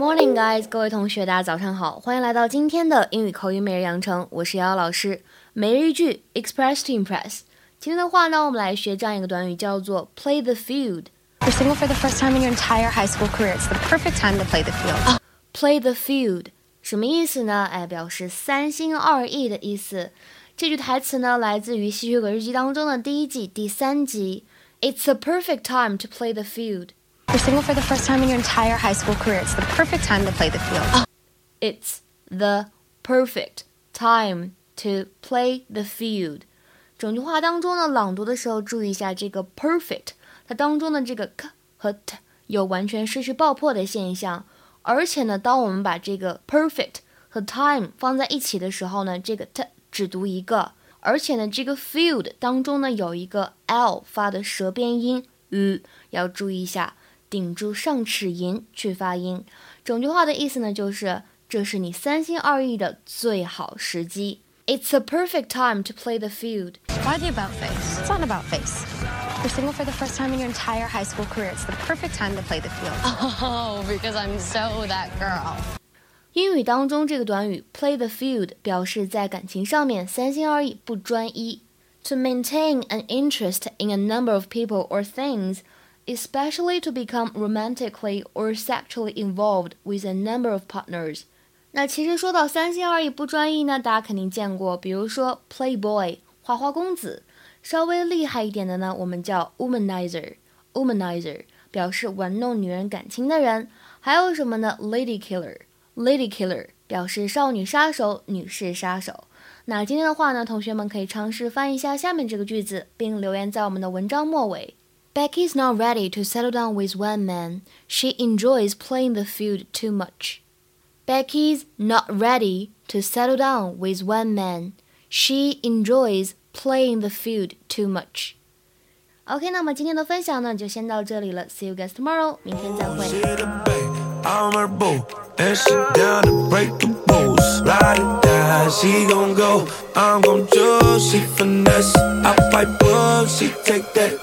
Morning, guys！各位同学，大家早上好，欢迎来到今天的英语口语每日养成。我是瑶瑶老师。每日一句，express to impress。今天的话呢，我们来学这样一个短语，叫做 play the field。You're single for the first time in your entire high school career. It's the perfect time to play the field. Play the field 什么意思呢？哎，表示三心二意的意思。这句台词呢，来自于《吸血鬼日记》当中的第一季第三集。It's the perfect time to play the field. You're single for the first time in your entire high school career. It's the perfect time to play the field. It's the perfect time to play the field. 整句话当中呢，朗读的时候注意一下这个 perfect，它当中的这个 k 和 t 有完全失去爆破的现象。而且呢，当我们把这个 perfect 和 time 放在一起的时候呢，这个 t 只读一个。而且呢，这个 field 当中呢有一个 l 发的舌边音，呃，要注意一下。 顶住上齿龈去发音。整句话的意思呢，就是这是你三心二意的最好时机。It's a perfect time to play the field. Why the about face? It's not about face. You're single for the first time in your entire high school career. It's the perfect time to play the field. Oh, because I'm so that girl. 英语当中这个短语 play the field 表示在感情上面三心二意、不专一。To maintain an interest in a number of people or things especially to become romantically or sexually involved with a number of partners。那其实说到三心二意不专一呢，大家肯定见过，比如说 playboy 花花公子，稍微厉害一点的呢，我们叫 womanizer womanizer 表示玩弄女人感情的人。还有什么呢？lady killer lady killer 表示少女杀手、女士杀手。那今天的话呢，同学们可以尝试翻译一下下面这个句子，并留言在我们的文章末尾。Becky's not ready to settle down with one man. She enjoys playing the field too much. Becky's not ready to settle down with one man. She enjoys playing the field too much. OK，那么今天的分享呢，就先到这里了。See you guys tomorrow，明天再会。I'm her boo, and she down to break the rules. Ride or die, she gon' go. I'm gon' choose, she finesse. I fight she take that.